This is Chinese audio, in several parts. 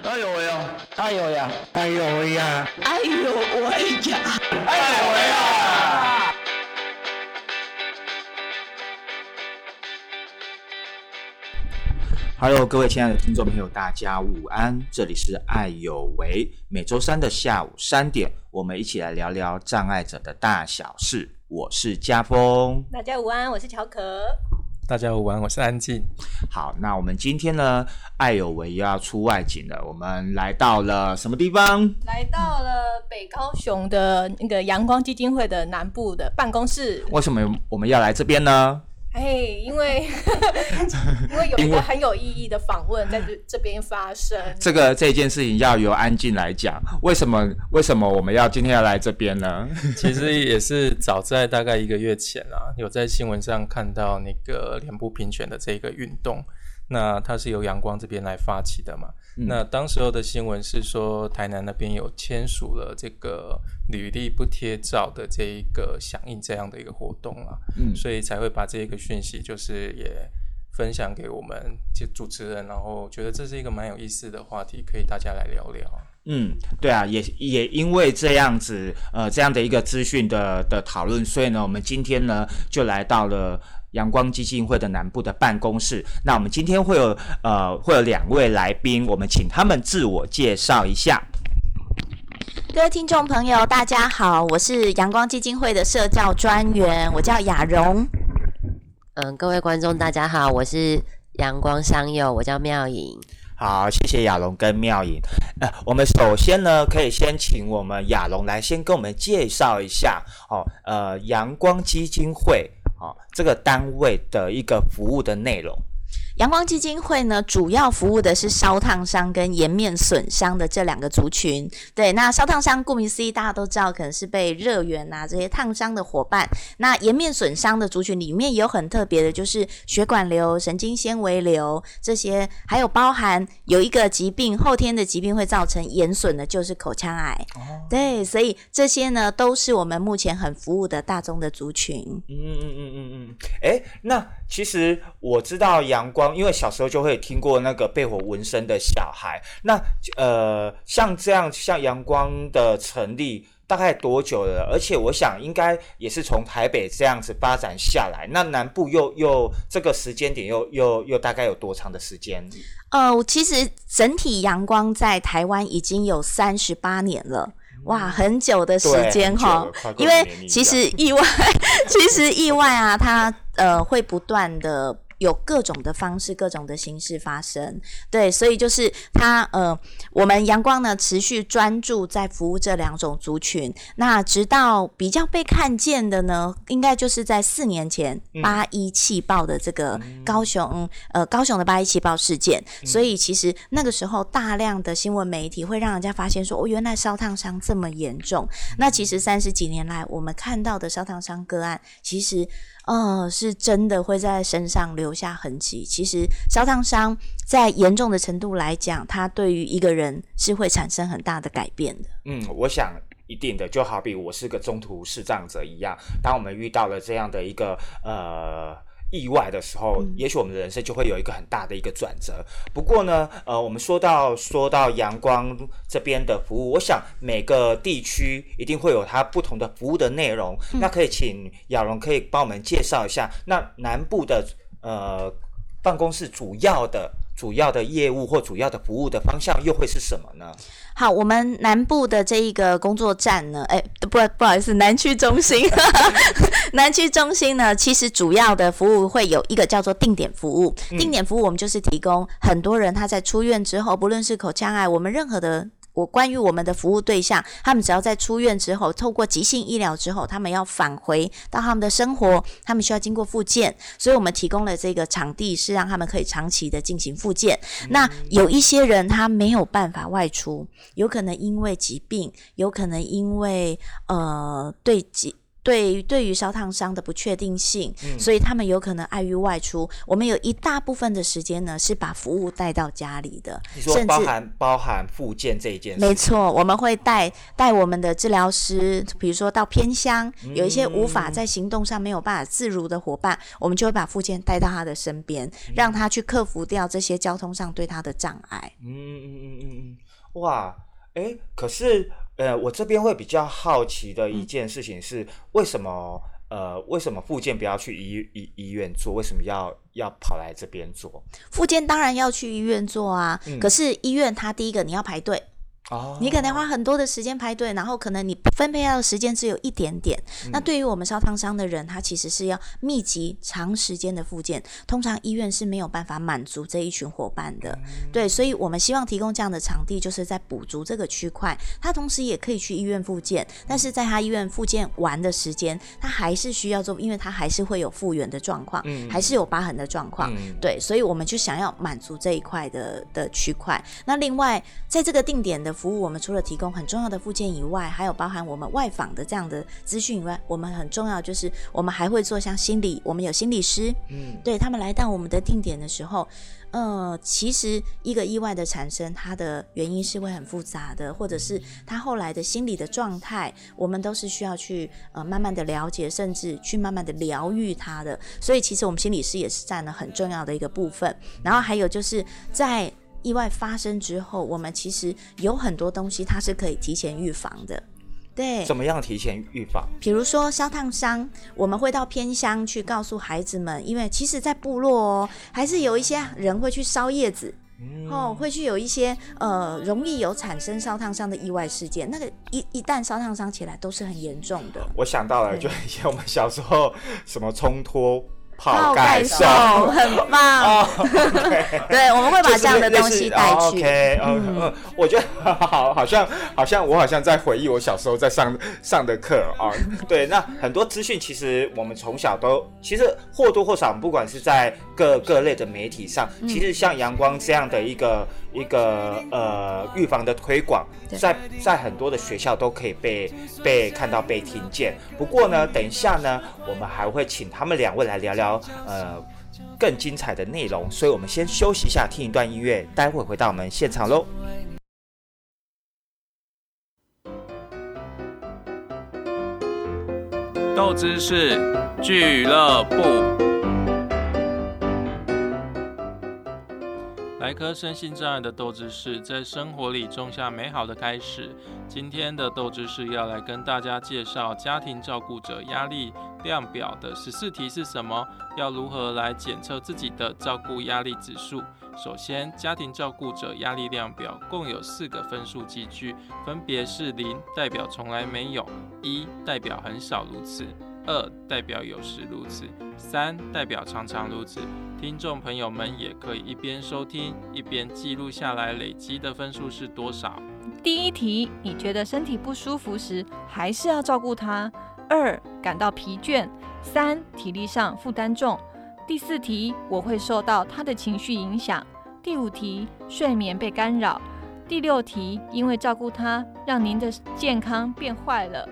哎呦喂呀！哎呦呀！哎呦喂呀！哎呦喂呀！哎呦喂呀！Hello，各位亲爱的听众朋友，大家午安！这里是爱有为，每周三的下午三点，我们一起来聊聊障碍者的大小事。我是家峰，大家午安，我是乔可。大家午安，我是安静。好，那我们今天呢，爱有为又要出外景了。我们来到了什么地方？来到了北高雄的那个阳光基金会的南部的办公室。为什么我们要来这边呢？哎，因为 因为有一个很有意义的访问在这这边发生。这个这件事情要由安静来讲。为什么为什么我们要今天要来这边呢？其实也是早在大概一个月前啊，有在新闻上看到那个脸部平权的这个运动。那它是由阳光这边来发起的嘛？那当时候的新闻是说，台南那边有签署了这个履历不贴照的这一个响应这样的一个活动啊，嗯，所以才会把这一个讯息就是也分享给我们就主持人，然后觉得这是一个蛮有意思的话题，可以大家来聊聊。嗯，对啊，也也因为这样子，呃，这样的一个资讯的的讨论，所以呢，我们今天呢就来到了。阳光基金会的南部的办公室，那我们今天会有呃会有两位来宾，我们请他们自我介绍一下。各位听众朋友，大家好，我是阳光基金会的社教专员，我叫雅蓉。嗯，各位观众大家好，我是阳光商友，我叫妙颖。好，谢谢亚龙跟妙颖。呃，我们首先呢，可以先请我们亚龙来先跟我们介绍一下哦，呃，阳光基金会。啊，这个单位的一个服务的内容。阳光基金会呢，主要服务的是烧烫伤跟颜面损伤的这两个族群。对，那烧烫伤顾名思义，大家都知道，可能是被热源啊这些烫伤的伙伴。那颜面损伤的族群里面有很特别的，就是血管瘤、神经纤维瘤这些，还有包含有一个疾病，后天的疾病会造成眼损的，就是口腔癌。哦，对，所以这些呢，都是我们目前很服务的大宗的族群。嗯嗯嗯嗯嗯，哎，那其实我知道阳光。因为小时候就会听过那个被火纹身的小孩，那呃，像这样像阳光的成立大概多久了？而且我想应该也是从台北这样子发展下来，那南部又又这个时间点又又又大概有多长的时间？呃，其实整体阳光在台湾已经有三十八年了，哇，很久的时间哈。因为其实意外，其实意外啊，它呃会不断的。有各种的方式，各种的形式发生，对，所以就是它，呃，我们阳光呢持续专注在服务这两种族群，那直到比较被看见的呢，应该就是在四年前八一气爆的这个高雄，呃，高雄的八一气爆事件，所以其实那个时候大量的新闻媒体会让人家发现说，哦，原来烧烫伤这么严重，那其实三十几年来我们看到的烧烫伤个案，其实。哦，是真的会在身上留下痕迹。其实烧烫伤在严重的程度来讲，它对于一个人是会产生很大的改变的。嗯，我想一定的，就好比我是个中途视障者一样，当我们遇到了这样的一个呃。意外的时候，也许我们的人生就会有一个很大的一个转折。不过呢，呃，我们说到说到阳光这边的服务，我想每个地区一定会有它不同的服务的内容。那可以请亚龙可以帮我们介绍一下，那南部的呃办公室主要的。主要的业务或主要的服务的方向又会是什么呢？好，我们南部的这一个工作站呢，哎，不不好意思，南区中心，南区中心呢，其实主要的服务会有一个叫做定点服务。定点服务我们就是提供很多人他在出院之后，不论是口腔癌，我们任何的。我关于我们的服务对象，他们只要在出院之后，透过急性医疗之后，他们要返回到他们的生活，他们需要经过复健，所以我们提供了这个场地，是让他们可以长期的进行复健。那有一些人他没有办法外出，有可能因为疾病，有可能因为呃对疾。对，对于烧烫伤的不确定性，嗯。所以他们有可能碍于外出。我们有一大部分的时间呢，是把服务带到家里的，你说甚至包含包含附件这一件事，没错，我们会带带我们的治疗师，比如说到偏乡，嗯有一些无法在行动上没有办法自如的伙伴，我们就会把附件带到他的身边，嗯。让他去克服掉这些交通上对他的障碍。嗯嗯嗯嗯嗯，哇，哎，可是呃，我这边会比较好奇的一件事情是，为什么呃，为什么附件不要去医医医院做？为什么要要跑来这边做？附件当然要去医院做啊，嗯可是医院它第一个你要排队，哦，你可能花很多的时间排队，然后可能你分配到的时间只有一点点。嗯那对于我们烧烫伤的人，他其实是要密集长时间的复健，通常医院是没有办法满足这一群伙伴的。嗯对，所以我们希望提供这样的场地，就是在补足这个区块。他同时也可以去医院复健，但是在他医院复健完的时间，他还是需要做，因为他还是会有复原的状况，嗯还是有疤痕的状况。嗯对，所以我们就想要满足这一块的的区块。那另外，在这个定点的服务，我们除了提供很重要的附件以外，还有包含我们外访的这样的资讯以外，我们很重要就是我们还会做像心理，我们有心理师，嗯对他们来到我们的定点的时候，呃，其实一个意外的产生，它的原因是会很复杂的，或者是他后来的心理的状态，我们都是需要去呃慢慢的了解，甚至去慢慢的疗愈他的。所以其实我们心理师也是占了很重要的一个部分。然后还有就是在意外发生之后，我们其实有很多东西它是可以提前预防的。对，怎么样提前预防？比如说烧烫伤，我们会到偏乡去告诉孩子们，因为其实，在部落哦，还是有一些人会去烧叶子。哦，会去有一些呃容易有产生烧烫伤的意外事件，那个一一旦烧烫伤起来都是很严重的。我想到了，就以前我们小时候什么冲脱泡泡盖盖手手，很棒。对，我们会把这样的东西带去。OK，嗯嗯，我觉得好，好像好像我好像在回忆我小时候在上上的课啊。对，那很多资讯其实我们从小都，其实或多或少，不管是在各各类的媒体上，嗯其实像阳光这样的一个一个呃预防的推广，在在很多的学校都可以被被看到、被听见。不过呢，等一下呢，我们还会请他们两位来聊聊呃。更精彩的内容，所以我们先休息一下，听一段音乐，待会回到我们现场喽。豆知识俱乐部。来颗身心障碍的斗志士，在生活里种下美好的开始。今天的斗志士要来跟大家介绍家庭照顾者压力量表的十四题是什么，要如何来检测自己的照顾压力指数。首先，家庭照顾者压力量表共有四个分数集聚，分别是零代表从来没有，一代表很少如此，二代表有时如此，三代表常常如此。听众朋友们也可以一边收听一边记录下来，累积的分数是多少？第一题，你觉得身体不舒服时，还是要照顾他？二，感到疲倦；三，体力上负担重。第四题，我会受到他的情绪影响。第五题，睡眠被干扰。第六题，因为照顾他，让您的健康变坏了。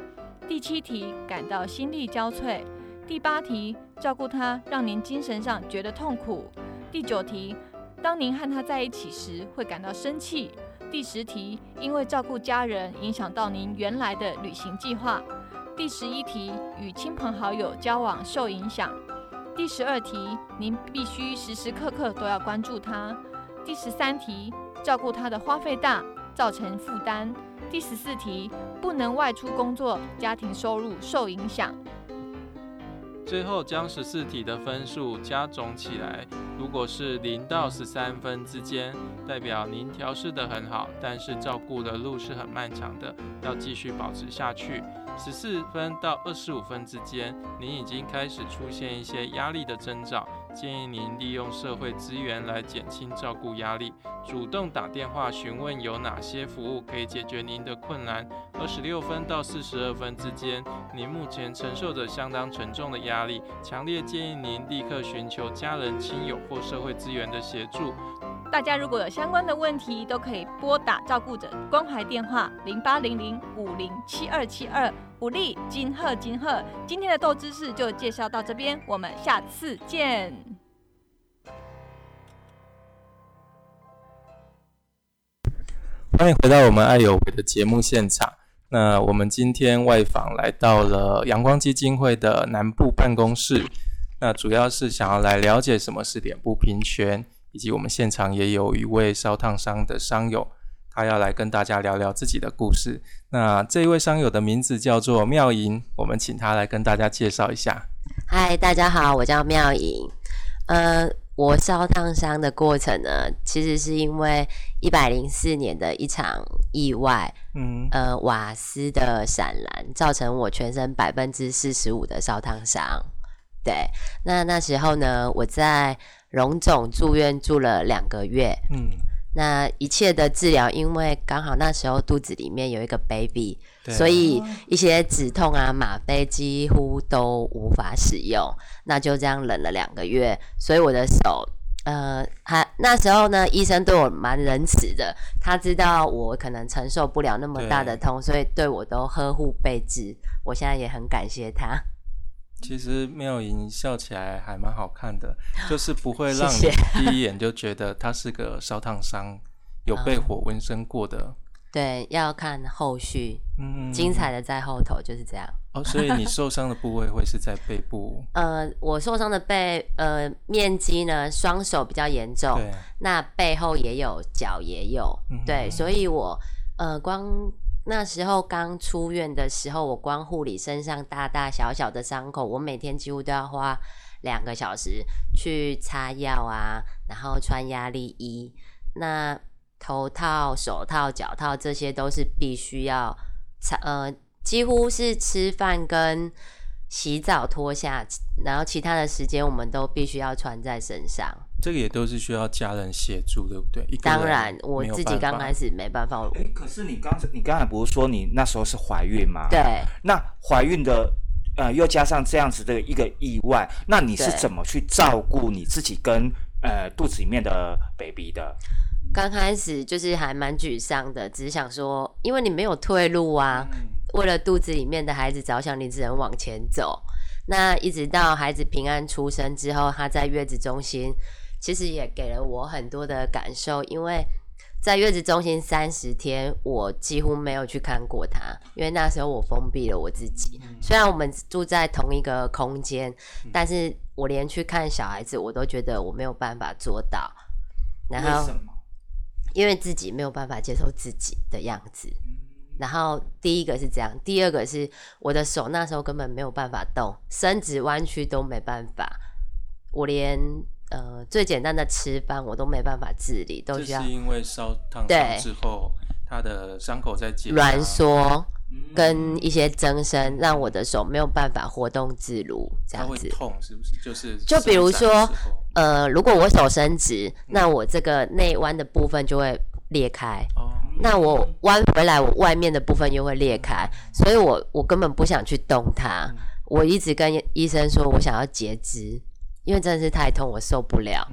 第七题，感到心力交瘁。第八题，照顾他让您精神上觉得痛苦。第九题，当您和他在一起时会感到生气。第十题，因为照顾家人影响到您原来的旅行计划。第十一题，与亲朋好友交往受影响。第十二题，您必须时时刻刻都要关注他。第十三题，照顾他的花费大，造成负担。第十四题，不能外出工作，家庭收入受影响。最后将十四题的分数加总起来，如果是零到十三分之间，代表您调试得很好，但是照顾的路是很漫长的，要继续保持下去。十四分到二十五分之间，您已经开始出现一些压力的征兆，建议您利用社会资源来减轻照顾压力，主动打电话询问有哪些服务可以解决您的困难。二十六分到四十二分之间，您目前承受着相当沉重的压力，强烈建议您立刻寻求家人、亲友或社会资源的协助。大家如果有相关的问题，都可以拨打照顾者关怀电话零八零零五零七二七二。武力金鹤金鹤，今天的豆知识就介绍到这边，我们下次见。欢迎回到我们爱有为的节目现场。那我们今天外访来到了阳光基金会的南部办公室，那主要是想要来了解什么是脸部平权，以及我们现场也有一位烧烫伤的伤友，他要来跟大家聊聊自己的故事。那这一位伤友的名字叫做妙莹，我们请他来跟大家介绍一下。嗨，大家好，我叫妙莹。呃，我烧烫伤的过程呢，其实是因为一百零四年的一场意外，嗯，呃，瓦斯的闪燃造成我全身百分之四十五的烧烫伤。对，那那时候呢，我在荣总住院住了两个月，嗯，那一切的治疗，因为刚好那时候肚子里面有一个 baby。所以一些止痛啊、吗啡几乎都无法使用，那就这样冷了两个月。所以我的手，呃，还那时候呢，医生对我蛮仁慈的，他知道我可能承受不了那么大的痛，所以对我都呵护备至。我现在也很感谢他。其实妙莹笑起来还蛮好看的，就是不会让你第一眼就觉得她是个烧烫伤，有被火纹身过的。对，要看后续，嗯，精彩的在后头，就是这样。哦，所以你受伤的部位会是在背部？呃，我受伤的背，呃，面积呢，双手比较严重，那背后也有，脚也有，对，所以我，呃，光那时候刚出院的时候，我光护理身上大大小小的伤口，我每天几乎都要花两个小时去擦药啊，然后穿压力衣，那。头套、手套、脚套，这些都是必须要擦，呃，几乎是吃饭跟洗澡脱下，然后其他的时间我们都必须要穿在身上。这个也都是需要家人协助，对不对？当然，我自己刚开始没办法。哎，可是你刚才你刚才不是说你那时候是怀孕吗？对。那怀孕的，呃，又加上这样子的一个意外，那你是怎么去照顾你自己跟呃肚子里面的 baby 的？刚开始就是还蛮沮丧的，只是想说，因为你没有退路啊。为了肚子里面的孩子着想，你只能往前走。那一直到孩子平安出生之后，他在月子中心，其实也给了我很多的感受。因为在月子中心三十天，我几乎没有去看过他，因为那时候我封闭了我自己。虽然我们住在同一个空间，但是我连去看小孩子，我都觉得我没有办法做到。然后。因为自己没有办法接受自己的样子，然后第一个是这样，第二个是我的手那时候根本没有办法动，伸直弯曲都没办法，我连呃最简单的吃饭我都没办法自理，都需要。是因为烧烫伤之后，他的伤口在结挛缩跟一些增生，让我的手没有办法活动自如，这样子痛是不是？就是就比如说。呃，如果我手伸直，那我这个内弯的部分就会裂开。哦。那我弯回来，我外面的部分又会裂开，所以我我根本不想去动它。我一直跟医生说，我想要截肢，因为真的是太痛，我受不了。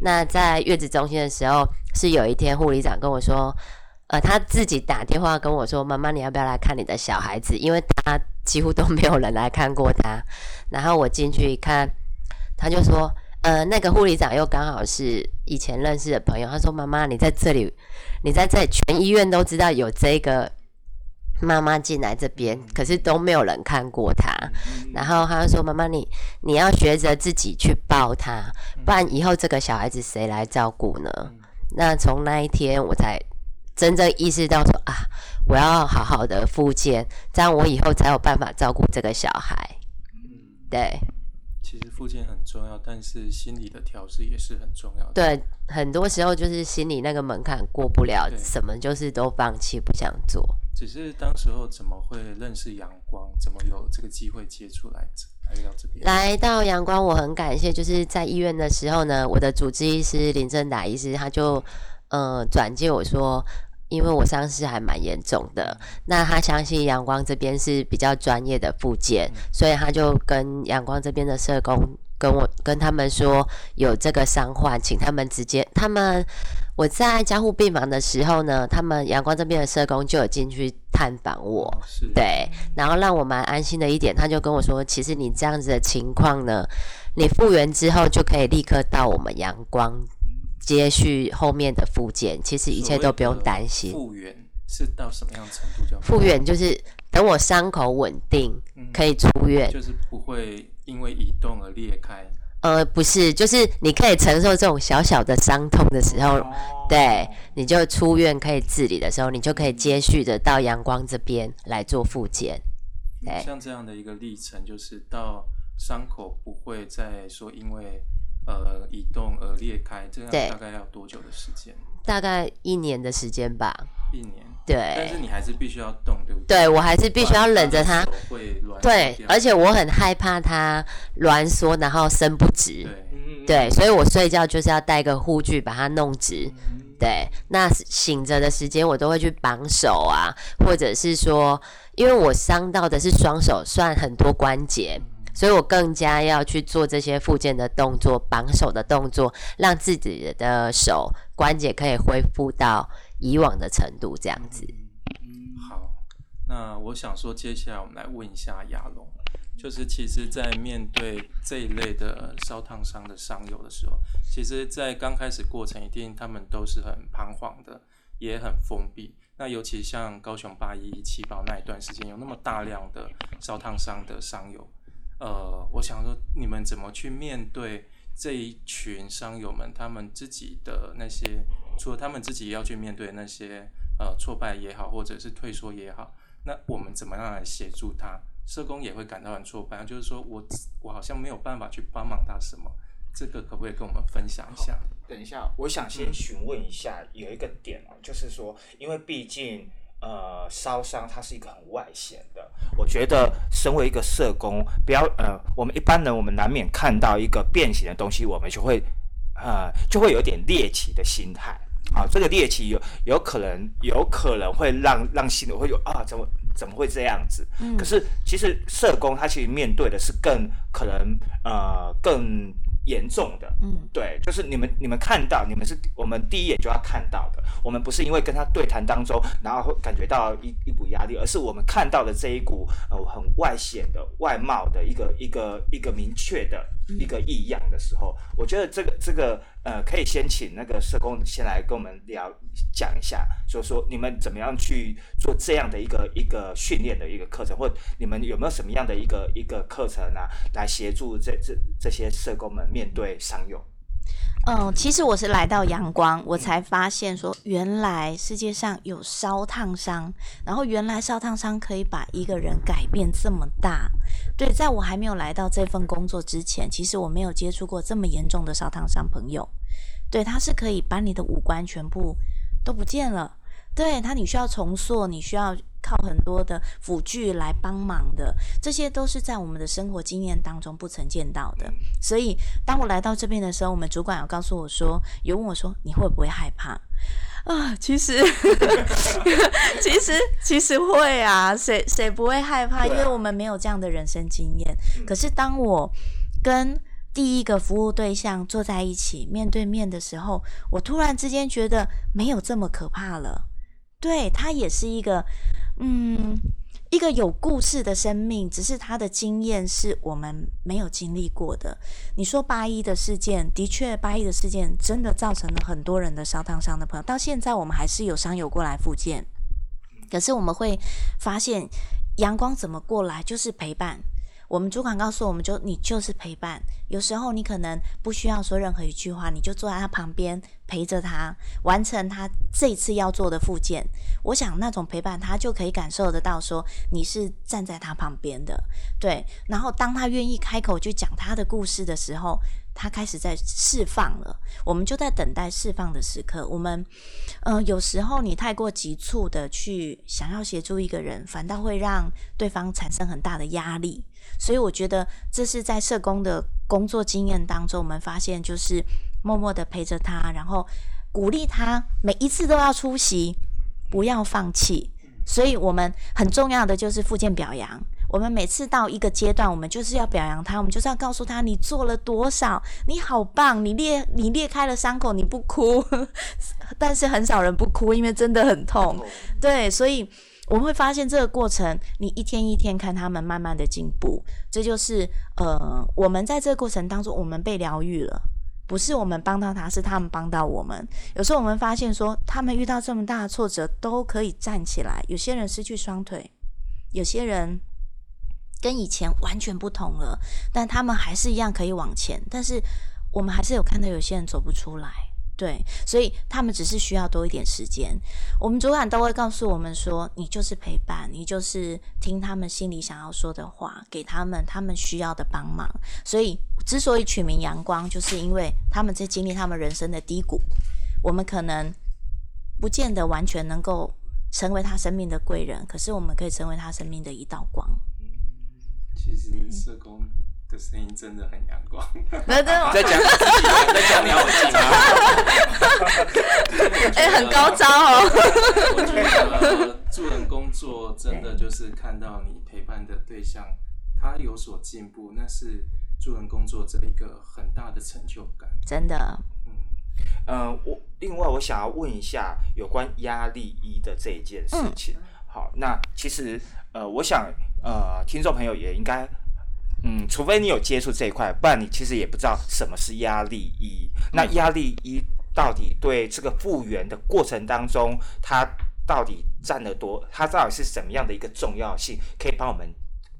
那在月子中心的时候，是有一天护理长跟我说，呃，他自己打电话跟我说：“妈妈，你要不要来看你的小孩子？”因为他几乎都没有人来看过他。然后我进去一看，他就说。呃，那个护理长又刚好是以前认识的朋友，他说：“妈妈，你在这里，你在这里全医院都知道有这个妈妈进来这边，可是都没有人看过她。然后他就说：妈妈，你你要学着自己去抱他，不然以后这个小孩子谁来照顾呢？那从那一天我才真正意识到说啊，我要好好的复健，这样我以后才有办法照顾这个小孩。对。”其实复健很重要，但是心理的调试也是很重要的。对，很多时候就是心理那个门槛过不了，什么就是都放弃，不想做。只是当时候怎么会认识阳光？怎么有这个机会接触来来到这边？来到阳光，我很感谢，就是在医院的时候呢，我的主治医师林正达医师他就呃转介我说。因为我伤势还蛮严重的，那他相信阳光这边是比较专业的附件，所以他就跟阳光这边的社工跟我跟他们说有这个伤患，请他们直接他们我在加护病房的时候呢，他们阳光这边的社工就有进去探访我，是，对，然后让我蛮安心的一点，他就跟我说，其实你这样子的情况呢，你复原之后就可以立刻到我们阳光接续后面的复健，其实一切都不用担心。复原是到什么样程度叫复原？就是等我伤口稳定，可以出院，就是不会因为移动而裂开。呃，不是，就是你可以承受这种小小的伤痛的时候，对，你就出院可以自理的时候，你就可以接续的到阳光这边来做复健。像这样的一个历程，就是到伤口不会再说因为呃移动而裂开，这样大概要多久的时间？大概一年的时间吧。一年。对，但是你还是必须要动，对不对？对我还是必须要忍着它，对，而且我很害怕它挛缩，然后伸不直，对，所以我睡觉就是要带个护具把它弄直，对，那醒着的时间我都会去绑手啊，或者是说，因为我伤到的是双手，算很多关节，所以我更加要去做这些附件的动作，绑手的动作，让自己的手关节可以恢复到。以往的程度这样子。嗯好，那我想说，接下来我们来问一下亚龙，就是其实，在面对这一类的烧烫伤的伤友的时候，其实，在刚开始过程，一定他们都是很彷徨的，也很封闭。那尤其像高雄八一七宝那一段时间，有那么大量的烧烫伤的伤友，呃，我想说，你们怎么去面对这一群伤友们，他们自己的那些？除了他们自己要去面对那些呃挫败也好，或者是退缩也好，那我们怎么样来协助他？社工也会感到很挫败，就是说我我好像没有办法去帮忙他什么，这个可不可以跟我们分享一下？等一下，我想先询问一下，有一个点哦，就是说，因为毕竟呃烧伤它是一个很外显的，我觉得身为一个社工，不要呃，我们一般人我们难免看到一个变形的东西，我们就会呃就会有点猎奇的心态。啊，这个猎奇有有可能，有可能会让让心里会有啊，怎么怎么会这样子？嗯，可是其实社工他其实面对的是更可能呃更。严重的，嗯，对，就是你们你们看到，你们是我们第一眼就要看到的。我们不是因为跟他对谈当中，然后会感觉到一一股压力，而是我们看到的这一股呃很外显的外貌的一个一个一个明确的一个异样的时候，我觉得这个这个呃可以先请那个社工先来跟我们聊讲一下，就是说你们怎么样去做这样的一个一个训练的一个课程，或你们有没有什么样的一个一个课程啊，来协助这这这些社工们。面对伤友，嗯，其实我是来到阳光，我才发现说，原来世界上有烧烫伤，然后原来烧烫伤可以把一个人改变这么大。对，在我还没有来到这份工作之前，其实我没有接触过这么严重的烧烫伤朋友。对，他是可以把你的五官全部都不见了。对他，你需要重塑，你需要。靠很多的辅具来帮忙的，这些都是在我们的生活经验当中不曾见到的。所以，当我来到这边的时候，我们主管有告诉我说，有问我说你会不会害怕啊？其实，其实，其实会啊，谁谁不会害怕？因为我们没有这样的人生经验。可是，当我跟第一个服务对象坐在一起面对面的时候，我突然之间觉得没有这么可怕了。对他也是一个。嗯，一个有故事的生命，只是他的经验是我们没有经历过的。你说八一的事件，的确，八一的事件真的造成了很多人的烧烫伤的朋友，到现在我们还是有伤友过来复健。可是我们会发现，阳光怎么过来，就是陪伴。我们主管告诉我们，就你就是陪伴。有时候你可能不需要说任何一句话，你就坐在他旁边陪着他完成他这次要做的复健。我想那种陪伴，他就可以感受得到，说你是站在他旁边的。对，然后当他愿意开口去讲他的故事的时候，他开始在释放了。我们就在等待释放的时刻。我们，嗯，有时候你太过急促的去想要协助一个人，反倒会让对方产生很大的压力。所以我觉得这是在社工的工作经验当中，我们发现就是默默的陪着他，然后鼓励他每一次都要出席，不要放弃。所以我们很重要的就是附件表扬。我们每次到一个阶段，我们就是要表扬他，我们就是要告诉他你做了多少，你好棒，你裂你裂开了伤口你不哭，但是很少人不哭，因为真的很痛。对，所以我们会发现这个过程，你一天一天看他们慢慢的进步，这就是呃，我们在这个过程当中，我们被疗愈了。不是我们帮到他，是他们帮到我们。有时候我们发现说，他们遇到这么大的挫折都可以站起来。有些人失去双腿，有些人跟以前完全不同了，但他们还是一样可以往前。但是我们还是有看到有些人走不出来。对，所以他们只是需要多一点时间。我们主管都会告诉我们说：“你就是陪伴，你就是听他们心里想要说的话，给他们他们需要的帮忙。”所以，之所以取名阳光，就是因为他们在经历他们人生的低谷。我们可能不见得完全能够成为他生命的贵人，可是我们可以成为他生命的一道光。其实社工的。声音真的很阳光。在讲在讲你好！哎，很高招哦。我觉得助人工作真的就是看到你陪伴的对象他有所进步，那是助人工作者一个很大的成就感。真的。嗯嗯，我另外我想要问一下有关压力一的这一件事情。好，那其实呃，我想呃，听众朋友也应该。嗯，除非你有接触这一块，不然你其实也不知道什么是压力一。那压力一到底对这个复原的过程当中，它到底占了多？它到底是什么样的一个重要性？可以帮我们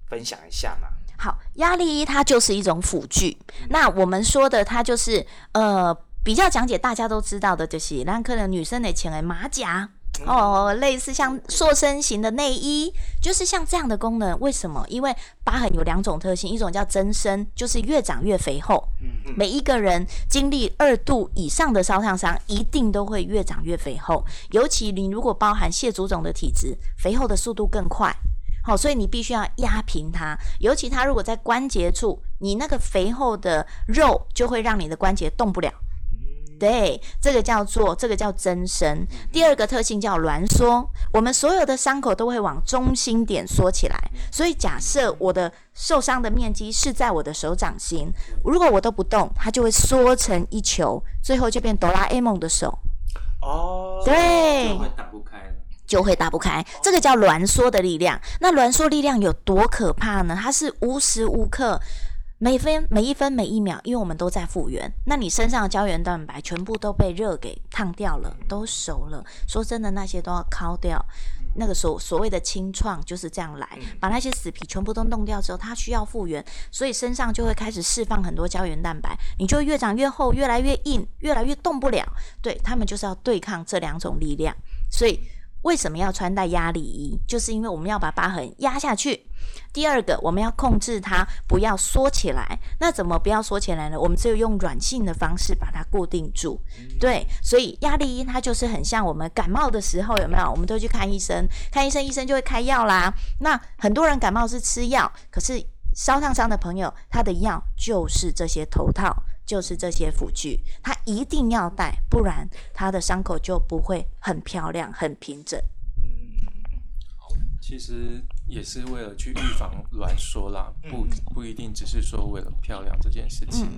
分享一下吗？好，压力一它就是一种辅具。那我们说的它就是呃比较讲解大家都知道的，就是让可能女生的前为马甲。哦，类似像塑身型的内衣，就是像这样的功能。为什么？因为疤痕有两种特性，一种叫增生，就是越长越肥厚。每一个人经历二度以上的烧烫伤，一定都会越长越肥厚。尤其你如果包含蟹足肿的体质，肥厚的速度更快。好，所以你必须要压平它。尤其它如果在关节处，你那个肥厚的肉就会让你的关节动不了。对，这个叫做这个叫增生。第二个特性叫挛缩。我们所有的伤口都会往中心点缩起来，所以假设我的受伤的面积是在我的手掌心，如果我都不动，它就会缩成一球，最后就变哆啦 A 梦的手。哦，对，就会打不开了，就会打不开。这个叫挛缩的力量。那挛缩力量有多可怕呢？它是无时无刻。每分每一分每一秒，因为我们都在复原，那你身上的胶原蛋白全部都被热给烫掉了，都熟了。说真的，那些都要敲掉。那个所所谓的清创就是这样来，把那些死皮全部都弄掉之后，它需要复原，所以身上就会开始释放很多胶原蛋白，你就越长越厚，越来越硬，越来越动不了。对他们就是要对抗这两种力量，所以。为什么要穿戴压力衣？就是因为我们要把疤痕压下去。第二个，我们要控制它不要缩起来。那怎么不要缩起来呢？我们只有用软性的方式把它固定住。对，所以压力衣它就是很像我们感冒的时候，有没有？我们都去看医生，看医生，医生就会开药啦。那很多人感冒是吃药，可是烧烫伤的朋友，他的药就是这些头套。就是这些辅具，他一定要戴，不然他的伤口就不会很漂亮、很平整。嗯，其实也是为了去预防挛缩啦，不不一定只是说为了漂亮这件事情。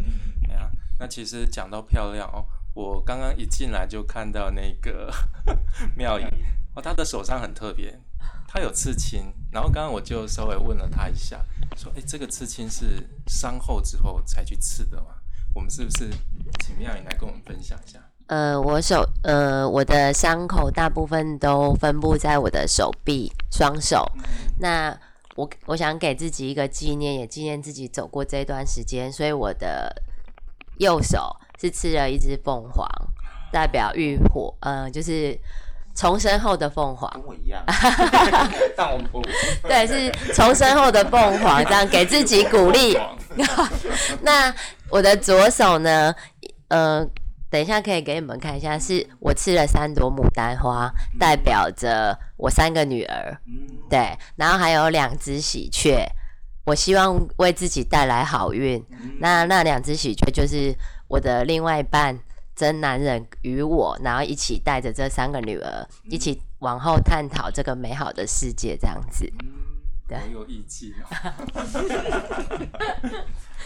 哎呀，那其实讲到漂亮哦，我刚刚一进来就看到那个 妙仪哦，他的手上很特别，他有刺青，然后刚刚我就稍微问了他一下，说：“哎，这个刺青是伤后之后才去刺的吗？”我们是不是请妙颖来跟我们分享一下？呃，我手呃，我的伤口大部分都分布在我的手臂、双手。那我我想给自己一个纪念，也纪念自己走过这段时间，所以我的右手是吃了一只凤凰，代表浴火，呃，就是重生后的凤凰。跟我一样，但我不对，是重生后的凤凰，这样给自己鼓励。那我的左手呢？呃，等一下可以给你们看一下，是我吃了三朵牡丹花，代表着我三个女儿。对，然后还有两只喜鹊，我希望为自己带来好运。那那两只喜鹊就是我的另外一半真男人与我，然后一起带着这三个女儿，一起往后探讨这个美好的世界，这样子。对，我有意见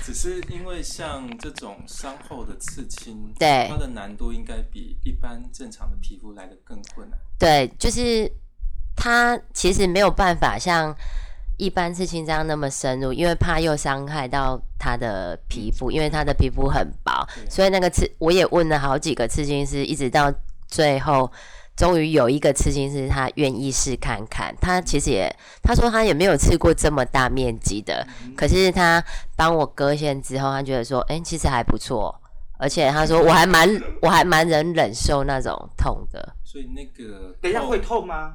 只是因为像这种伤后的刺青，对它的难度应该比一般正常的皮肤来的更困难。对，就是它其实没有办法像一般刺青这样那么深入，因为怕又伤害到他的皮肤，因为他的皮肤很薄，所以那个刺我也问了好几个刺青师，一直到最后。终于有一个刺青师，他愿意试看看。他其实也，他说他也没有吃过这么大面积的，可是他帮我割线之后，他觉得说，哎、其实还不错。而且他说 我还蛮，我还蛮能忍受那种痛的。所以那个等一下会痛吗？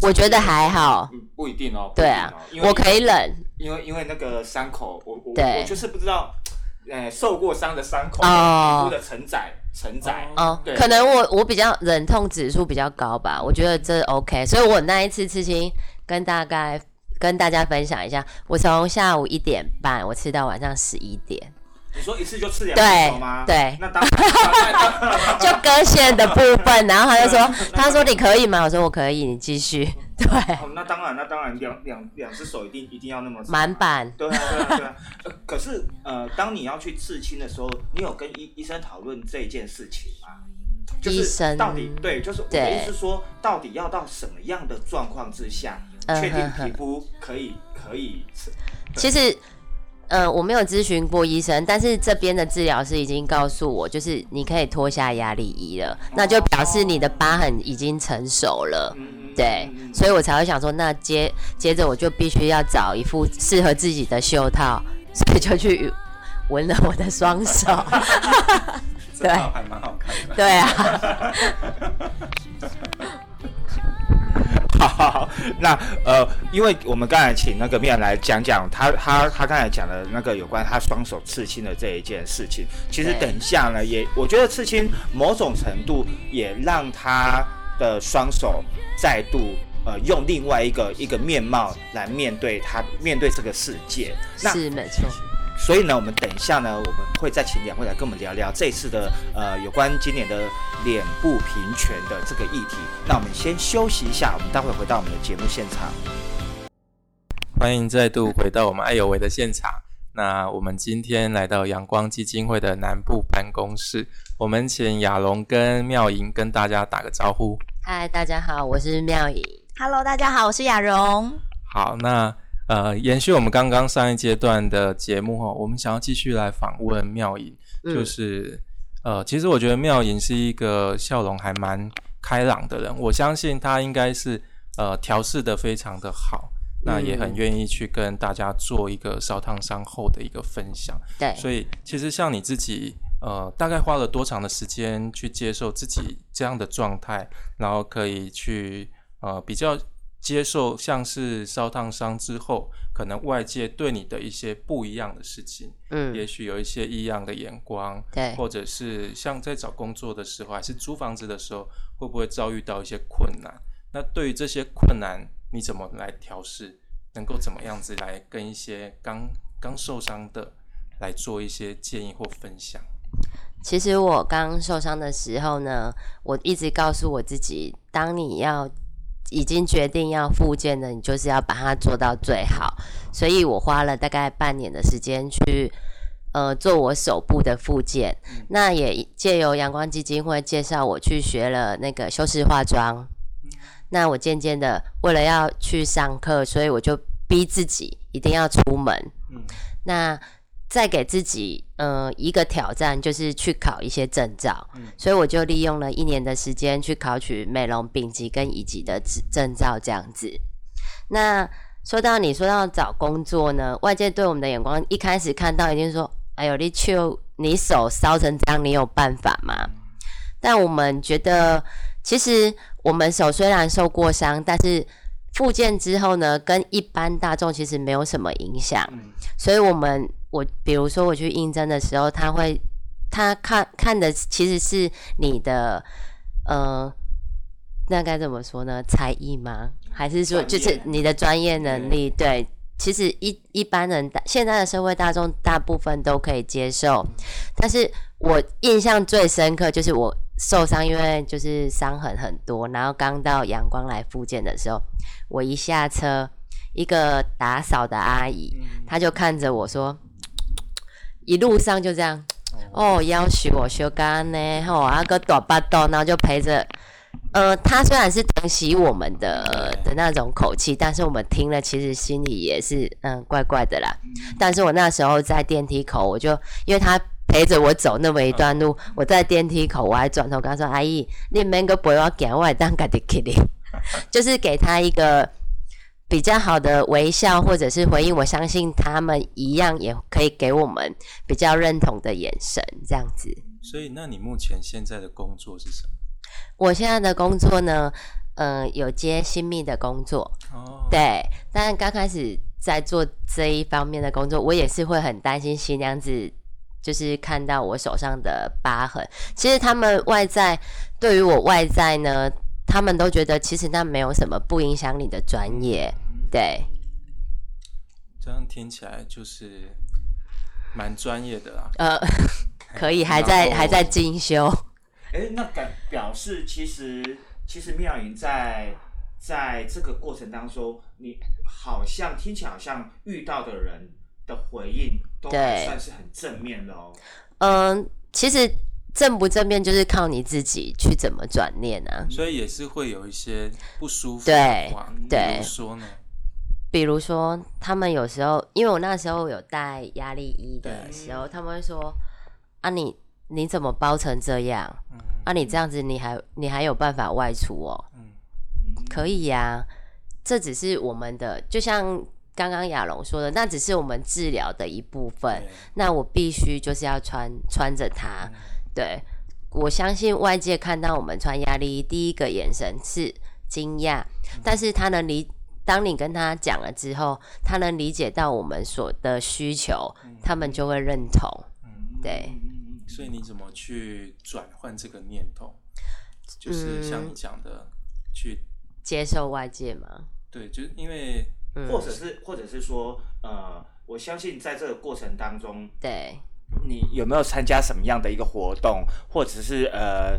我觉得还好，嗯，不一定哦。对啊哦因为我可以忍。因为因为那个伤口，我我对我就是不知道，呃，受过伤的伤口哦皮肤的承载承载。哦对，可能我我比较忍痛指数比较高吧，我觉得这 OK，所以我那一次刺青跟大概跟大家分享一下，我从下午一点半我吃到晚上十一点，你说一次就刺两对手吗？对那当然。就割线的部分，然后他就说，他说你可以吗？我说我可以，你继续，对，哦，那当然，那当然，两两两只手一定一定要那么满版，对啊，对啊，对啊。呃可是呃，当你要去刺青的时候，你有跟医医生讨论这件事情吗？就是医生到底对，就是我的意思是说，到底要到什么样的状况之下，嗯确定皮肤可以可以刺？其实，呃，我没有咨询过医生，但是这边的治疗师已经告诉我，就是你可以脱下压力衣了，那就表示你的疤痕已经成熟了。嗯对，所以我才会想说，那接接着我就必须要找一副适合自己的袖套，所以就去纹了我的双手。对还蛮好看的。对啊，好，那呃，因为我们刚才请那个面来讲讲他他他刚才讲的那个有关他双手刺青的这一件事情，其实等一下呢，也我觉得刺青某种程度也让他的双手再度。呃，用另外一个一个面貌来面对他，面对这个世界。那是没错。所以呢，我们等一下呢，我们会再请两位来跟我们聊聊这次的呃有关今年的脸部平权的这个议题。那我们先休息一下，我们待会回到我们的节目现场。欢迎再度回到我们爱有为的现场。那我们今天来到阳光基金会的南部办公室，我们请亚龙跟妙莹跟大家打个招呼。嗨，大家好，我是妙莹。Hello，大家好，我是亚荣。好，那呃，延续我们刚刚上一阶段的节目哈，我们想要继续来访问妙莹，嗯。就是呃，其实我觉得妙莹是一个笑容还蛮开朗的人，我相信她应该是呃调试的非常的好，那也很愿意去跟大家做一个烧烫伤后的一个分享。对，所以其实像你自己，呃，大概花了多长的时间去接受自己这样的状态，然后可以去呃比较接受像是烧烫伤之后，可能外界对你的一些不一样的事情，嗯，也许有一些异样的眼光，对或者是像在找工作的时候，还是租房子的时候，会不会遭遇到一些困难？那对于这些困难，你怎么来调试？能够怎么样子来跟一些刚刚受伤的来做一些建议或分享？其实我刚受伤的时候呢，我一直告诉我自己，当你要已经决定要复健的，你就是要把它做到最好。所以我花了大概半年的时间去呃做我手部的复健。那也借由阳光基金会介绍我去学了那个修饰化妆。那我渐渐的为了要去上课，所以我就逼自己一定要出门。嗯那再给自己呃一个挑战，就是去考一些证照。嗯所以我就利用了一年的时间去考取美容丙级跟乙级的执证照，这样子。那说到你说到找工作呢，外界对我们的眼光一开始看到一定说：“哎呦，你手烧成这样，你有办法吗？”但我们觉得，其实我们手虽然受过伤，但是复健之后呢，跟一般大众其实没有什么影响。嗯所以，我们我比如说我去应征的时候，他会他看看的其实是你的呃，那该怎么说呢？才艺吗？还是说就是你的专业能力？对，其实一一般人大现在的社会大众大部分都可以接受，但是我印象最深刻就是我受伤，因为就是伤痕很多，然后刚到阳光来复健的时候，我一下车，一个打扫的阿姨，她就看着我说，一路上就这样，哦，要许我修干呢，吼，阿个大巴豆，然后就陪着。呃，他虽然是疼惜我们的的那种口气，但是我们听了其实心里也是嗯怪怪的啦。但是我那时候在电梯口，我就因为他陪着我走那么一段路，我在电梯口，我还转头跟他说：“阿姨，你免个不要给，我当家的 kitty，就是给他一个比较好的微笑或者是回应。我相信他们一样也可以给我们比较认同的眼神，这样子。所以，那你目前现在的工作是什么？我现在的工作呢，呃，有接新密的工作，哦，对，但刚开始在做这一方面的工作，我也是会很担心新娘子，就是看到我手上的疤痕。其实他们外在对于我外在呢，他们都觉得其实那没有什么，不影响你的专业，对。这样听起来就是蛮专业的啦。呃，可以，还在还在精修。哎，那感表示其实其实妙莹在在这个过程当中，你好像听起来好像遇到的人的回应都还算是很正面的哦。嗯，其实正不正面就是靠你自己去怎么转念啊。所以也是会有一些不舒服的话，对，说呢？比如说他们有时候，因为我那时候有带压力衣的时候，他们会说啊你。你怎么包成这样？啊，你这样子，你还你还有办法外出哦？嗯，可以呀。这只是我们的，就像刚刚亚龙说的，那只是我们治疗的一部分。那我必须就是要穿穿着它。对，我相信外界看到我们穿压力衣，第一个眼神是惊讶，但是他能理，当你跟他讲了之后，他能理解到我们所的需求，他们就会认同。对。所以你怎么去转换这个念头？就是像你讲的，去接受外界吗？对，就是因为，或者是，或者是说，呃，我相信在这个过程当中，对，你有没有参加什么样的一个活动，或者是呃，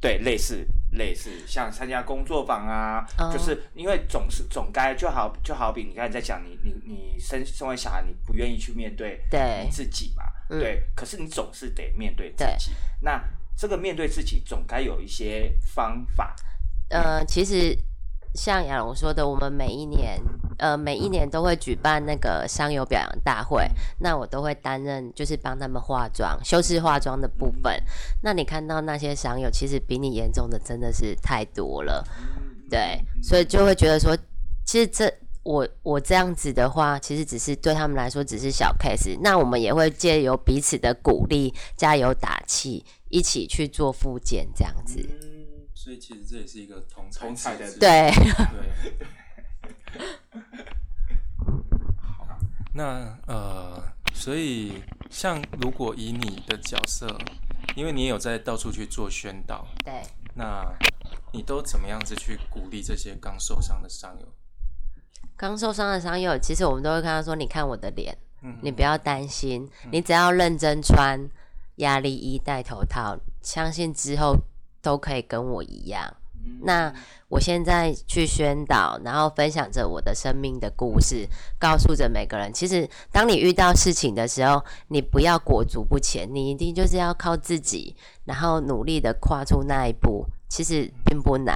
对，类似类似，像参加工作坊啊，就是因为总是总该就好就好比你刚才在讲，你你你身身为小孩，你不愿意去面对你自己嘛？对，可是你总是得面对自己。那这个面对自己，总该有一些方法。呃，其实像亚龙说的，我们每一年，呃，每一年都会举办那个商友表扬大会。那我都会担任，就是帮他们化妆、修饰化妆的部分。那你看到那些商友，其实比你严重的真的是太多了。对，所以就会觉得说，其实这。我我这样子的话，其实只是对他们来说只是小 case。那我们也会借由彼此的鼓励、加油打气，一起去做复健，这样子。嗯，所以其实这也是一个同同彩的对对。好，那呃，所以像如果以你的角色，因为你也有在到处去做宣导，对，那你都怎么样子去鼓励这些刚受伤的伤友？刚受伤的伤友，其实我们都会跟他说：“你看我的脸，你不要担心，你只要认真穿压力衣、戴头套，相信之后都可以跟我一样。”那我现在去宣导，然后分享着我的生命的故事，告诉着每个人：其实当你遇到事情的时候，你不要裹足不前，你一定就是要靠自己，然后努力的跨出那一步，其实并不难，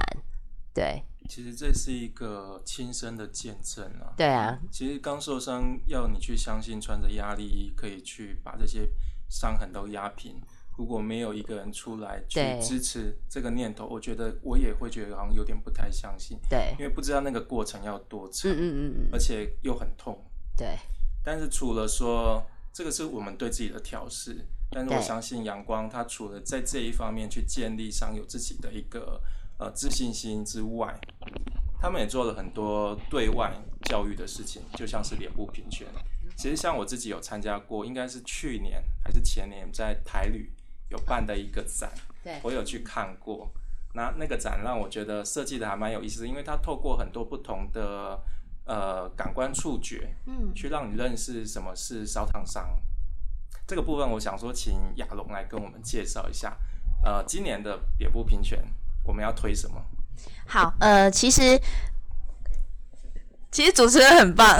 对。其实这是一个亲身的见证啊！对啊，其实刚受伤，要你去相信穿着压力衣可以去把这些伤痕都压平。如果没有一个人出来去支持这个念头，我觉得我也会觉得好像有点不太相信。对，因为不知道那个过程要多长，嗯嗯嗯，而且又很痛。对，但是除了说这个是我们对自己的调试，但是我相信阳光他除了在这一方面去建立上有自己的一个。呃，自信心之外，他们也做了很多对外教育的事情，就像是脸部平权。其实像我自己有参加过，应该是去年还是前年在台旅有办的一个展，对我有去看过。那那个展让我觉得设计的还蛮有意思，因为它透过很多不同的呃感官触觉，嗯，去让你认识什么是烧烫伤。这个部分我想说，请亚龙来跟我们介绍一下。呃，今年的脸部平权。我们要推什么？好，呃，其实其实主持人很棒，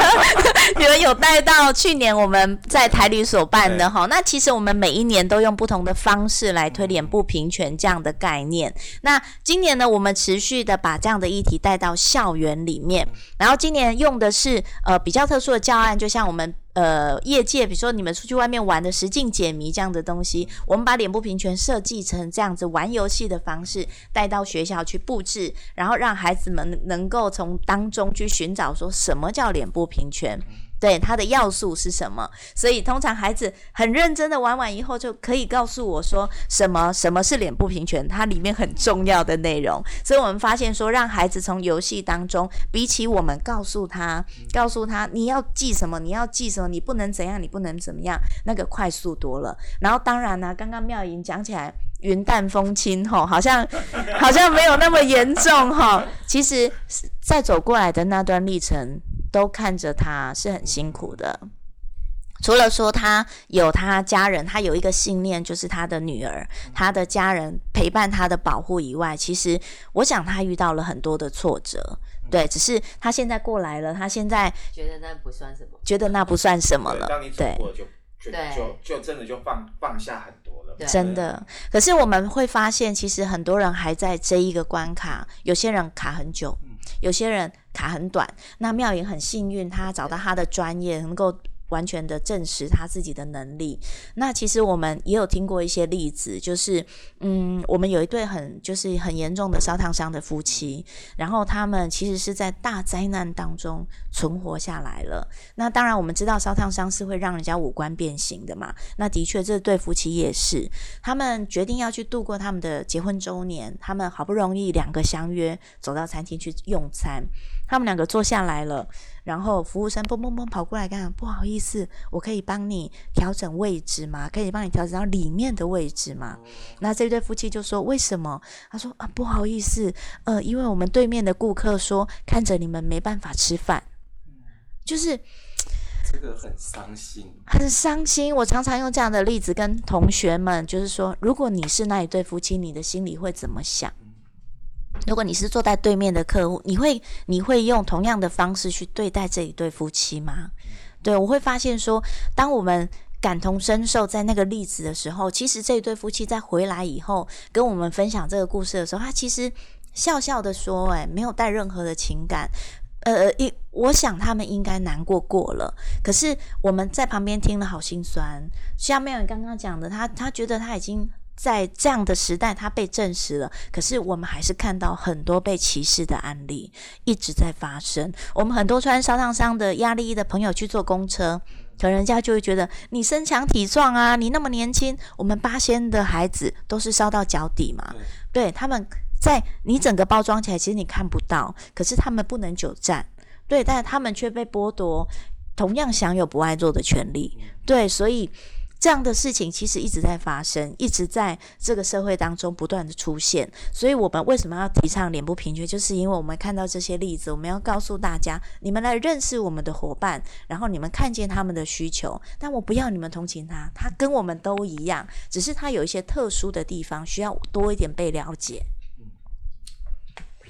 你们有带到去年我们在台旅所办的哈。那其实我们每一年都用不同的方式来推脸部平权这样的概念。那今年呢，我们持续的把这样的议题带到校园里面，然后今年用的是呃比较特殊的教案，就像我们。呃，业界比如说你们出去外面玩的实境解谜这样的东西，我们把脸部平权设计成这样子玩游戏的方式带到学校去布置，然后让孩子们能够从当中去寻找说什么叫脸部平权。对它的要素是什么？所以通常孩子很认真的玩完以后，就可以告诉我说什么什么是脸部平权，它里面很重要的内容。所以我们发现说，让孩子从游戏当中，比起我们告诉他，告诉他你要记什么，你要记什么，你不能怎样，你不能怎么样，那个快速多了。然后当然呢，刚刚妙莹讲起来云淡风轻吼，好像好像没有那么严重哈。其实，在走过来的那段历程。都看着他是很辛苦的，除了说他有他家人，他有一个信念，就是他的女儿，他的家人陪伴他的保护以外，其实我想他遇到了很多的挫折，对，只是他现在过来了，他现在觉得那不算什么，觉得那不算什么了，对，就就就真的就放放下很多了，真的。可是我们会发现，其实很多人还在这一个关卡，有些人卡很久。有些人卡很短，那妙莹很幸运，她找到她的专业，能够。完全的证实他自己的能力。那其实我们也有听过一些例子，就是嗯，我们有一对很就是很严重的烧烫伤的夫妻，然后他们其实是在大灾难当中存活下来了。那当然我们知道烧烫伤是会让人家五官变形的嘛。那的确这对夫妻也是，他们决定要去度过他们的结婚周年，他们好不容易两个相约走到餐厅去用餐，他们两个坐下来了。然后服务生嘣嘣嘣跑过来，讲不好意思，我可以帮你调整位置吗？可以帮你调整到里面的位置吗？那这对夫妻就说为什么？他说啊，不好意思，呃，因为我们对面的顾客说看着你们没办法吃饭，就是这个很伤心，很伤心。我常常用这样的例子跟同学们，就是说，如果你是那一对夫妻，你的心里会怎么想？如果你是坐在对面的客户，你会你会用同样的方式去对待这一对夫妻吗？对我会发现说，当我们感同身受在那个例子的时候，其实这一对夫妻在回来以后跟我们分享这个故事的时候，他其实笑笑的说：“哎，没有带任何的情感。”呃，一我想他们应该难过过了，可是我们在旁边听了好心酸。像妙远刚刚讲的，他他觉得他已经。在这样的时代，它被证实了。可是我们还是看到很多被歧视的案例一直在发生。我们很多穿烧烫伤的压力衣的朋友去坐公车，可人家就会觉得你身强体壮啊，你那么年轻。我们八仙的孩子都是烧到脚底嘛，对，他们在你整个包装起来，其实你看不到。可是他们不能久站，对，但是他们却被剥夺同样享有不爱做的权利，对，所以。这样的事情其实一直在发生，一直在这个社会当中不断的出现。所以，我们为什么要提倡脸部平权？就是因为我们看到这些例子，我们要告诉大家：你们来认识我们的伙伴，然后你们看见他们的需求。但我不要你们同情他，他跟我们都一样，只是他有一些特殊的地方，需要多一点被了解。嗯，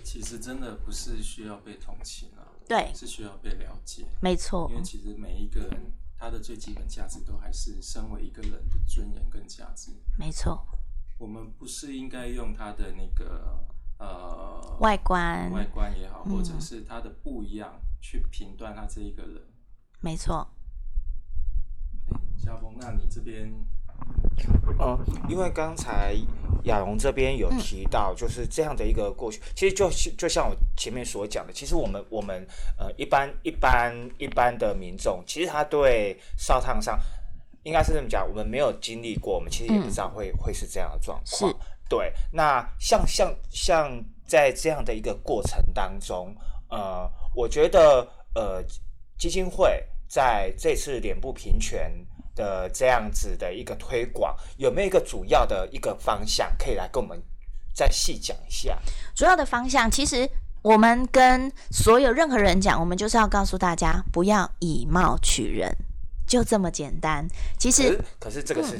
其实真的不是需要被同情啊，对，是需要被了解。没错，因为其实每一个人。他的最基本价值都还是身为一个人的尊严跟价值。没错，我们不是应该用他的那个呃外观、外观也好，或者是他的不一样去评断他这一个人。没错。哎，夏峰，那你这边？哦，因为刚才亚龙这边有提到，就是这样的一个过去，其实就就像我前面所讲的，其实我们我们呃一般一般一般的民众，其实他对烧烫伤应该是这么讲，我们没有经历过，我们其实也不知道会会是这样的状况。对。那像像像在这样的一个过程当中，呃，我觉得呃基金会在这次脸部平权。的这样子的一个推广，有没有一个主要的一个方向可以来跟我们再细讲一下？主要的方向，其实我们跟所有任何人讲，我们就是要告诉大家，不要以貌取人，就这么简单。其实，可是这个是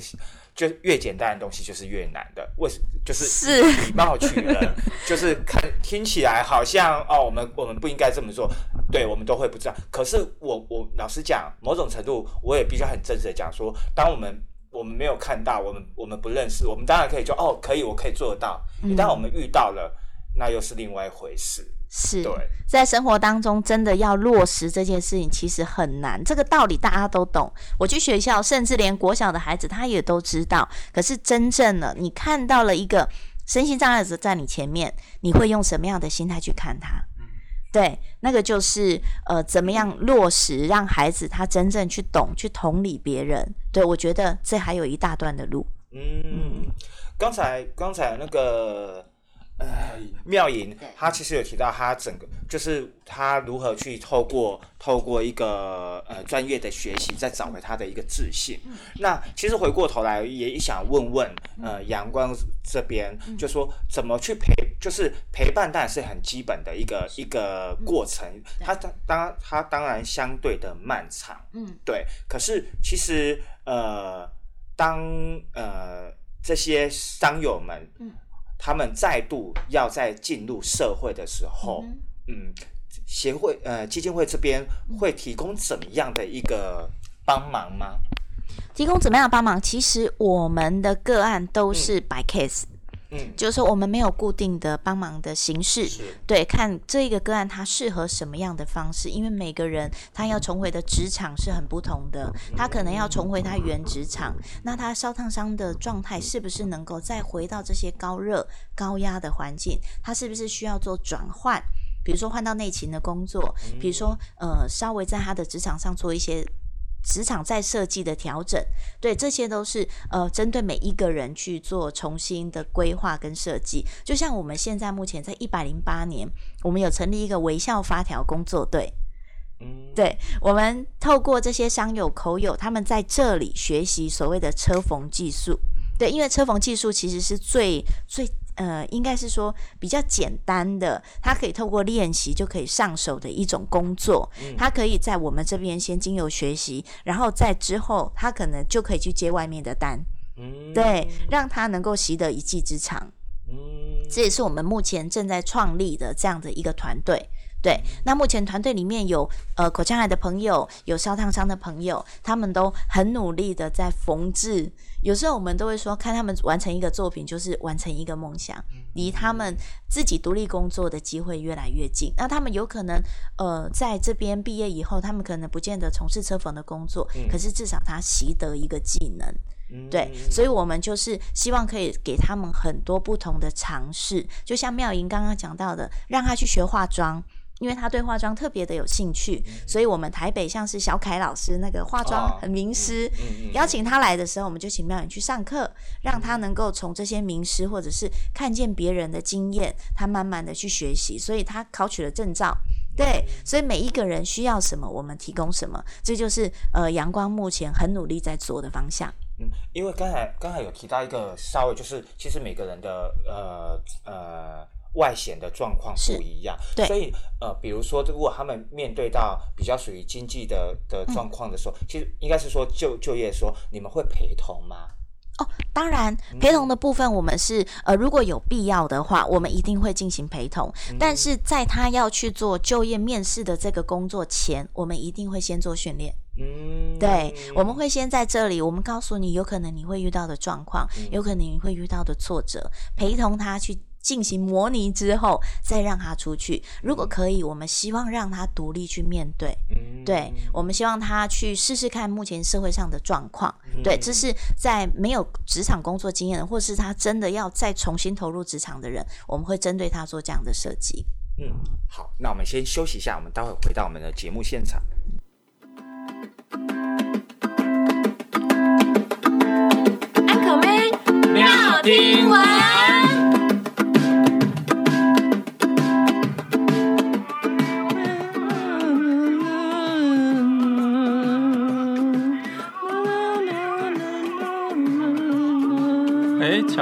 就越简单的东西就是越难的。为什就是是以貌取人，就是看听起来好像哦，我们我们不应该这么做，对我们都会不知道。可是我我老实讲，某种程度我也必须很真实的讲说，当我们我们没有看到，我们我们不认识，我们当然可以说哦，可以，我可以做得到。一旦我们遇到了，那又是另外一回事。是，在生活当中真的要落实这件事情，其实很难。这个道理大家都懂。我去学校，甚至连国小的孩子他也都知道。可是真正的你看到了一个身心障碍者在你前面，你会用什么样的心态去看他？对，那个就是呃，怎么样落实让孩子他真正去懂、去同理别人？对我觉得这还有一大段的路。嗯，刚才刚才那个。呃，妙莹，他其实有提到他整个，就是他如何去透过透过一个呃专业的学习，再找回他的一个自信。那其实回过头来也想问问，呃，阳光这边就说怎么去陪，就是陪伴当然是很基本的一个一个过程，他当当他当然相对的漫长，嗯，对。可是其实呃，当呃这些商友们，嗯。他们再度要在进入社会的时候，嗯，协会呃基金会这边会提供怎么样的一个帮忙吗？提供怎么样的帮忙？其实我们的个案都是 by case。嗯，就是说我们没有固定的帮忙的形式，对，看这一个个案他适合什么样的方式，因为每个人他要重回的职场是很不同的，他可能要重回他原职场，那他烧烫伤的状态是不是能够再回到这些高热高压的环境？他是不是需要做转换？比如说换到内勤的工作，比如说呃，稍微在他的职场上做一些。职场再设计的调整，对，这些都是呃针对每一个人去做重新的规划跟设计。就像我们现在目前在一百零八年，我们有成立一个微笑发条工作队，嗯，对，我们透过这些商友口友，他们在这里学习所谓的车缝技术，对，因为车缝技术其实是最最。呃，应该是说比较简单的，他可以透过练习就可以上手的一种工作。他可以在我们这边先经由学习，然后在之后他可能就可以去接外面的单。嗯，对，让他能够习得一技之长。嗯，这也是我们目前正在创立的这样的一个团队。对，那目前团队里面有呃口腔癌的朋友，有烧烫伤的朋友，他们都很努力的在缝制。有时候我们都会说，看他们完成一个作品，就是完成一个梦想，离他们自己独立工作的机会越来越近。那他们有可能呃在这边毕业以后，他们可能不见得从事车缝的工作，可是至少他习得一个技能。对，所以我们就是希望可以给他们很多不同的尝试，就像妙莹刚刚讲到的，让他去学化妆。因为他对化妆特别的有兴趣，所以我们台北像是小凯老师那个化妆很名师，邀请他来的时候，我们就请妙远去上课，让他能够从这些名师或者是看见别人的经验，他慢慢的去学习，所以他考取了证照。对，所以每一个人需要什么，我们提供什么，这就是呃阳光目前很努力在做的方向。嗯，因为刚才刚才有提到一个稍微就是其实每个人的呃呃。外显的状况不一样，对所以呃，比如说，如果他们面对到比较属于经济的的状况的时候，其实应该是说就就业说，你们会陪同吗？哦，当然，陪同的部分我们是呃，如果有必要的话，我们一定会进行陪同。但是在他要去做就业面试的这个工作前，我们一定会先做训练。嗯，对，我们会先在这里，我们告诉你有可能你会遇到的状况，有可能你会遇到的挫折，陪同他去。进行模拟之后，再让他出去。如果可以，我们希望让他独立去面对。对，我们希望他去试试看目前社会上的状况。对，这是在没有职场工作经验的，或是他真的要再重新投入职场的人，我们会针对他做这样的设计。嗯，好，那我们先休息一下，我们待会回到我们的节目现场。安可妹妙听完。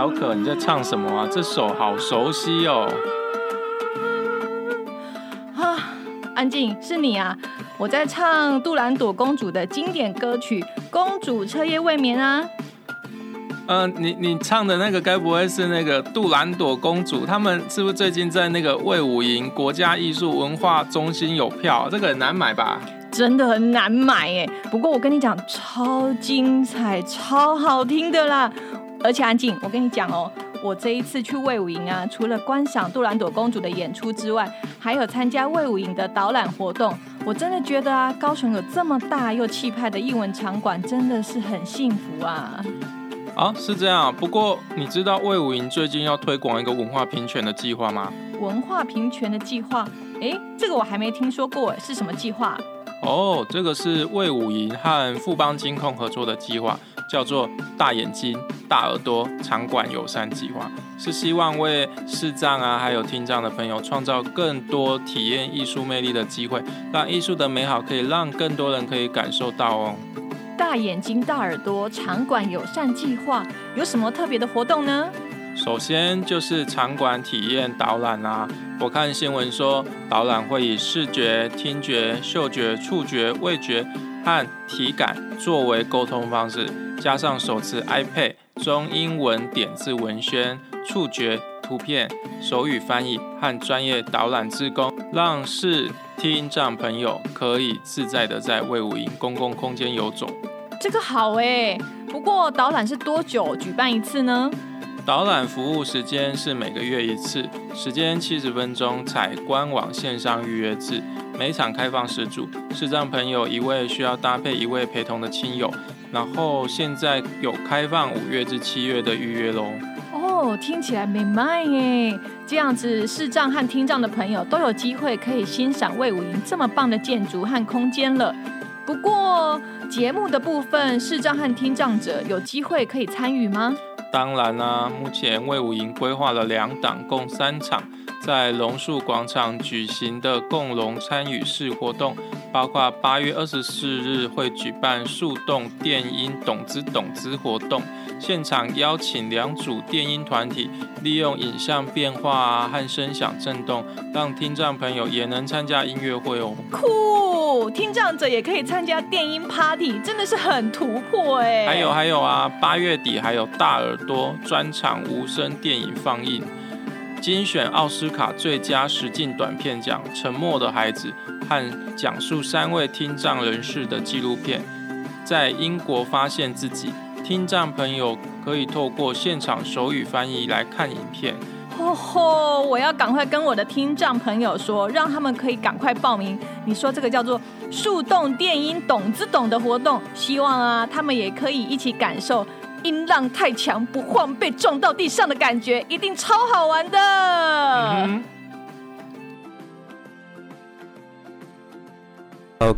小可，你在唱什么啊？这首好熟悉哦！啊，安静，是你啊！我在唱杜兰朵公主的经典歌曲《公主彻夜未眠》啊！嗯，你你唱的那个该不会是那个杜兰朵公主？他们是不是最近在那个魏武营国家艺术文化中心有票？这个很难买吧？真的很难买哎。不过我跟你讲，超精彩、超好听的啦！而且安静，我跟你讲哦。我这一次去魏武营啊，除了观赏杜兰朵公主的演出之外，还有参加魏武营的导览活动。我真的觉得啊，高雄有这么大又气派的艺文场馆，真的是很幸福啊！啊，是这样。不过你知道魏武营最近要推广一个文化平权的计划吗？文化平权的计划？哎，这个我还没听说过，是什么计划？哦，这个是魏武营和富邦金控合作的计划。叫做大眼睛、大耳朵场馆友善计划，是希望为视障啊，还有听障的朋友创造更多体验艺术魅力的机会，让艺术的美好可以让更多人可以感受到哦。大眼睛、大耳朵场馆友善计划有什么特别的活动呢？首先就是场馆体验导览啊，我看新闻说导览会以视觉、听觉、嗅觉、触觉、味觉和体感作为沟通方式。加上手持 iPad 中英文点字文宣、触觉、图片、手语翻译和专业导览志工，让视听障朋友可以自在的在魏武营公共空间游走。这个好哎，不过导览是多久举办一次呢？导览服务时间是每个月一次，时间七十分钟，采官网线上预约制，每场开放十组，视障朋友一位需要搭配一位陪同的亲友。然后现在有开放五月至七月的预约喽。哦，听起来没卖耶。这样子视障和听障的朋友都有机会可以欣赏魏武营这么棒的建筑和空间了。不过节目的部分，视障和听障者有机会可以参与吗？当然啦，目前魏武营规划了两档，共三场。在榕树广场举行的共荣参与式活动，包括八月二十四日会举办树洞电音懂之懂之活动，现场邀请两组电音团体，利用影像变化啊和声响震动，让听障朋友也能参加音乐会哦。酷，听障者也可以参加电音 party，真的是很突破哎。还有还有啊，八月底还有大耳朵专场无声电影放映。精选奥斯卡最佳实境短片奖《沉默的孩子》和讲述三位听障人士的纪录片，在英国发现自己，听障朋友可以透过现场手语翻译来看影片。吼吼！我要赶快跟我的听障朋友说，让他们可以赶快报名。你说这个叫做“树洞电音懂之懂”的活动，希望啊，他们也可以一起感受。音浪太强不晃，被撞到地上的感觉一定超好玩的。嗯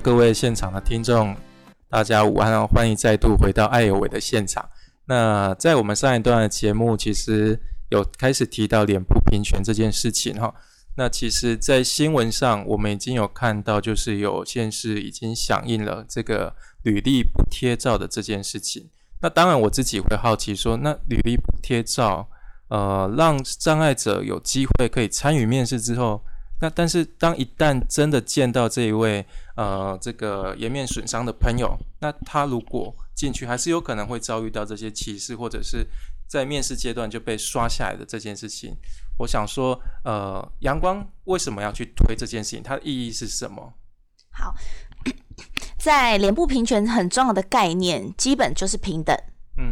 各位现场的听众，大家午安哦！欢迎再度回到爱有伟的现场。那在我们上一段的节目，其实有开始提到脸部平权这件事情哈。那其实，在新闻上，我们已经有看到，就是有县市已经响应了这个履历不贴照的这件事情。那当然，我自己会好奇说，那履历贴照，呃，让障碍者有机会可以参与面试之后，那但是当一旦真的见到这一位呃这个颜面损伤的朋友，那他如果进去，还是有可能会遭遇到这些歧视，或者是在面试阶段就被刷下来的这件事情。我想说，呃，阳光为什么要去推这件事情？它的意义是什么？好。在脸部平权很重要的概念，基本就是平等。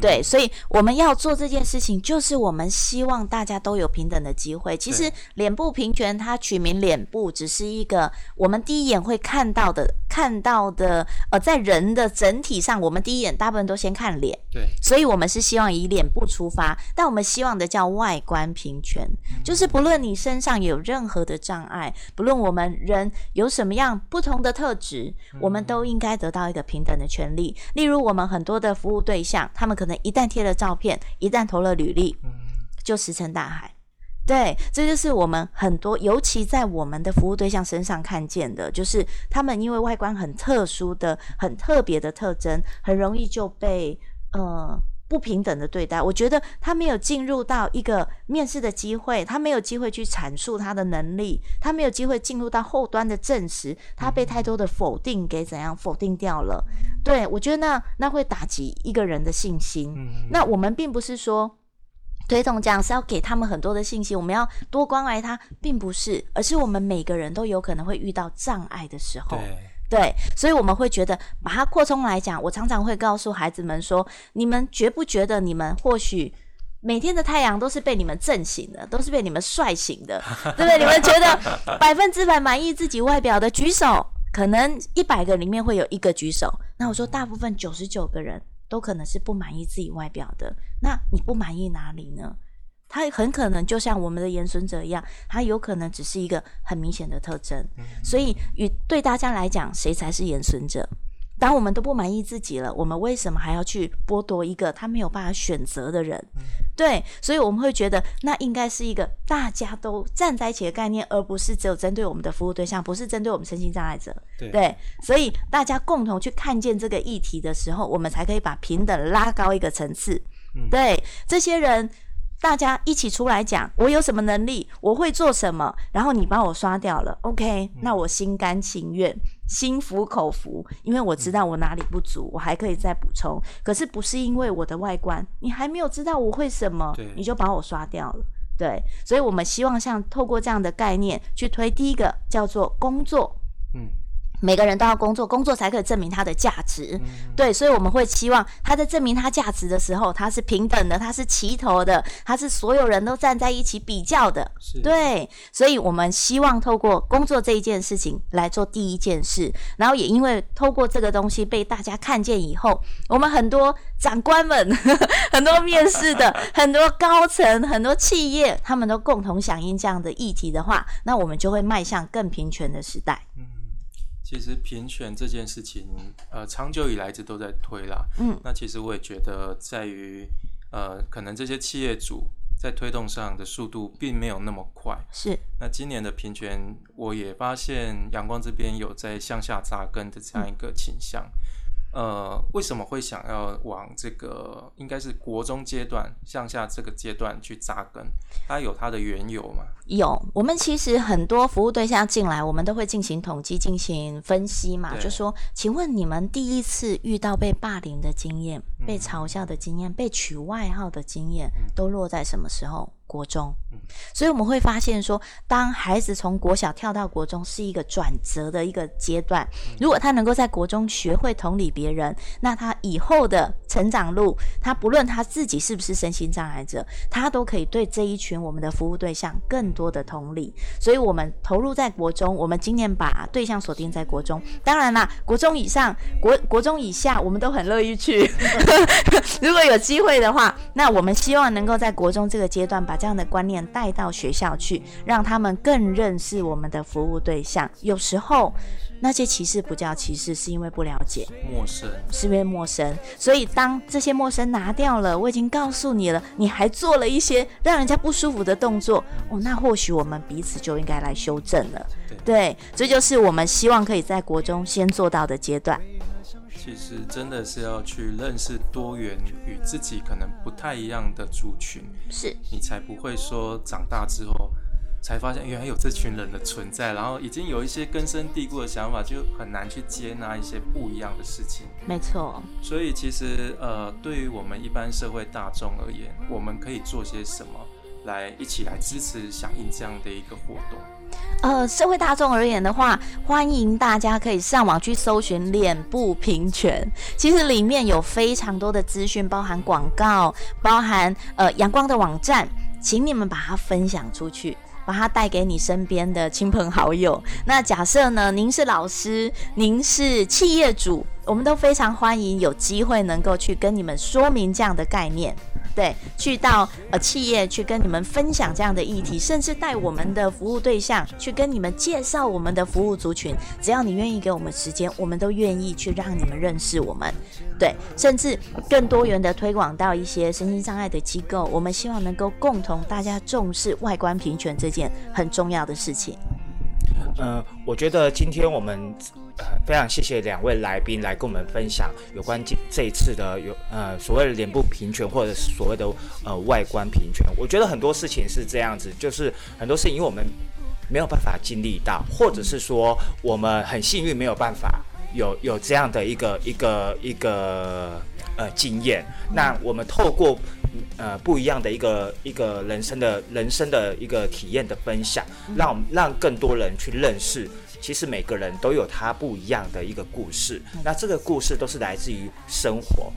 对，所以我们要做这件事情，就是我们希望大家都有平等的机会。其实脸部平权，它取名脸部，只是一个我们第一眼会看到的，看到的。呃，在人的整体上，我们第一眼大部分都先看脸。对，所以我们是希望以脸部出发，但我们希望的叫外观平权，就是不论你身上有任何的障碍，不论我们人有什么样不同的特质，我们都应该得到一个平等的权利。例如，我们很多的服务对象，他们。可能一旦贴了照片，一旦投了履历，就石沉大海。对，这就是我们很多，尤其在我们的服务对象身上看见的，就是他们因为外观很特殊的、很特别的特征，很容易就被呃不平等的对待。我觉得他没有进入到一个面试的机会，他没有机会去阐述他的能力，他没有机会进入到后端的证实，他被太多的否定给怎样否定掉了。对我觉得那那会打击一个人的信心。那我们并不是说。推动这样是要给他们很多的信息，我们要多关爱他，并不是，而是我们每个人都有可能会遇到障碍的时候，对，对所以我们会觉得把它扩充来讲，我常常会告诉孩子们说，你们觉不觉得你们或许每天的太阳都是被你们震醒的，都是被你们帅醒的，对不对？你们觉得百分之百满意自己外表的举手，可能一百个里面会有一个举手，那我说大部分九十九个人。都可能是不满意自己外表的，那你不满意哪里呢？他很可能就像我们的延伸者一样，他有可能只是一个很明显的特征。所以，与对大家来讲，谁才是延伸者？当我们都不满意自己了，我们为什么还要去剥夺一个他没有办法选择的人？对，所以我们会觉得那应该是一个大家都站在一起的概念，而不是只有针对我们的服务对象，不是针对我们身心障碍者。对，所以大家共同去看见这个议题的时候，我们才可以把平等拉高一个层次。对，这些人。大家一起出来讲，我有什么能力，我会做什么，然后你帮我刷掉了，OK？那我心甘情愿，心服口服，因为我知道我哪里不足，我还可以再补充。可是不是因为我的外观，你还没有知道我会什么，你就把我刷掉了，对？所以我们希望像透过这样的概念去推，第一个叫做工作，嗯。每个人都要工作，工作才可以证明他的价值。对，所以我们会期望他在证明他价值的时候，他是平等的，他是齐头的，他是所有人都站在一起比较的。对，所以我们希望透过工作这一件事情来做第一件事，然后也因为透过这个东西被大家看见以后，我们很多长官们、很多面试的、很多高层、很多企业，他们都共同响应这样的议题的话，那我们就会迈向更平权的时代。其实平权这件事情，呃，长久以来一直都在推啦。嗯，那其实我也觉得，在于呃，可能这些企业主在推动上的速度并没有那么快。是。那今年的平权，我也发现阳光这边有在向下扎根的这样一个倾向。呃，为什么会想要往这个应该是国中阶段向下这个阶段去扎根？它有它的缘由吗？有，我们其实很多服务对象进来，我们都会进行统计、进行分析嘛。就说，请问你们第一次遇到被霸凌的经验、被嘲笑的经验、被取外号的经验，都落在什么时候？国中，所以我们会发现说，当孩子从国小跳到国中，是一个转折的一个阶段。如果他能够在国中学会同理别人，那他以后的成长路，他不论他自己是不是身心障碍者，他都可以对这一群我们的服务对象更多的同理。所以，我们投入在国中，我们今年把对象锁定在国中。当然啦，国中以上、国国中以下，我们都很乐意去。如果有机会的话，那我们希望能够在国中这个阶段把。这样的观念带到学校去，让他们更认识我们的服务对象。有时候那些歧视不叫歧视，是因为不了解、陌生，是因为陌生。所以当这些陌生拿掉了，我已经告诉你了，你还做了一些让人家不舒服的动作，哦，那或许我们彼此就应该来修正了。对，这就是我们希望可以在国中先做到的阶段。其实真的是要去认识多元与自己可能不太一样的族群，是你才不会说长大之后才发现原来有这群人的存在，然后已经有一些根深蒂固的想法，就很难去接纳一些不一样的事情。没错。所以其实呃，对于我们一般社会大众而言，我们可以做些什么来一起来支持响应这样的一个活动？呃，社会大众而言的话，欢迎大家可以上网去搜寻脸部平权。其实里面有非常多的资讯，包含广告，包含呃阳光的网站，请你们把它分享出去，把它带给你身边的亲朋好友。那假设呢，您是老师，您是企业主，我们都非常欢迎有机会能够去跟你们说明这样的概念。对，去到呃企业去跟你们分享这样的议题，甚至带我们的服务对象去跟你们介绍我们的服务族群。只要你愿意给我们时间，我们都愿意去让你们认识我们。对，甚至更多元的推广到一些身心障碍的机构。我们希望能够共同大家重视外观平权这件很重要的事情。嗯，我觉得今天我们呃非常谢谢两位来宾来跟我们分享有关这这一次的有呃所谓的脸部平权或者是所谓的呃外观平权。我觉得很多事情是这样子，就是很多事情因为我们没有办法经历到，或者是说我们很幸运没有办法有有这样的一个一个一个呃经验。那我们透过呃不一样的一个一个人生的人生的一个体验的分享，让我们让更多人去认识，其实每个人都有他不一样的一个故事。那这个故事都是来自于生活。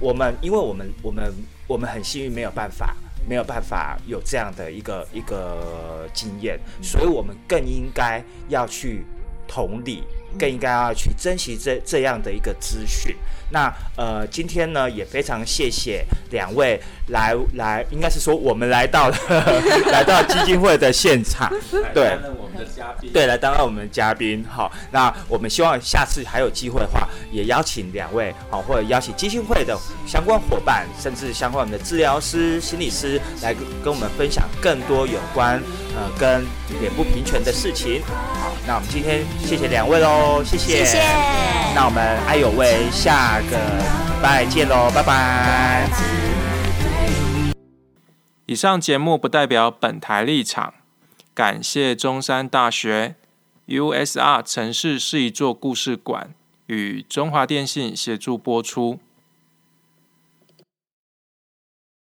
我们因为我们我们我们很幸运没有办法没有办法有这样的一个一个经验，所以我们更应该要去同理，更应该要去珍惜这这样的一个资讯。那呃，今天呢也非常谢谢两位来来，应该是说我们来到了 来到基金会的现场，对，我们的嘉宾，对，来担任我们的嘉宾。好，那我们希望下次还有机会的话，也邀请两位好，或者邀请基金会的相关伙伴，甚至相关我们的治疗师、心理师来跟跟我们分享更多有关呃跟脸部平权的事情。好，那我们今天谢谢两位喽，谢谢。谢谢。那我们爱有为个拜见喽，拜拜。以上节目不代表本台立场，感谢中山大学 USR 城市是一座故事馆与中华电信协助播出。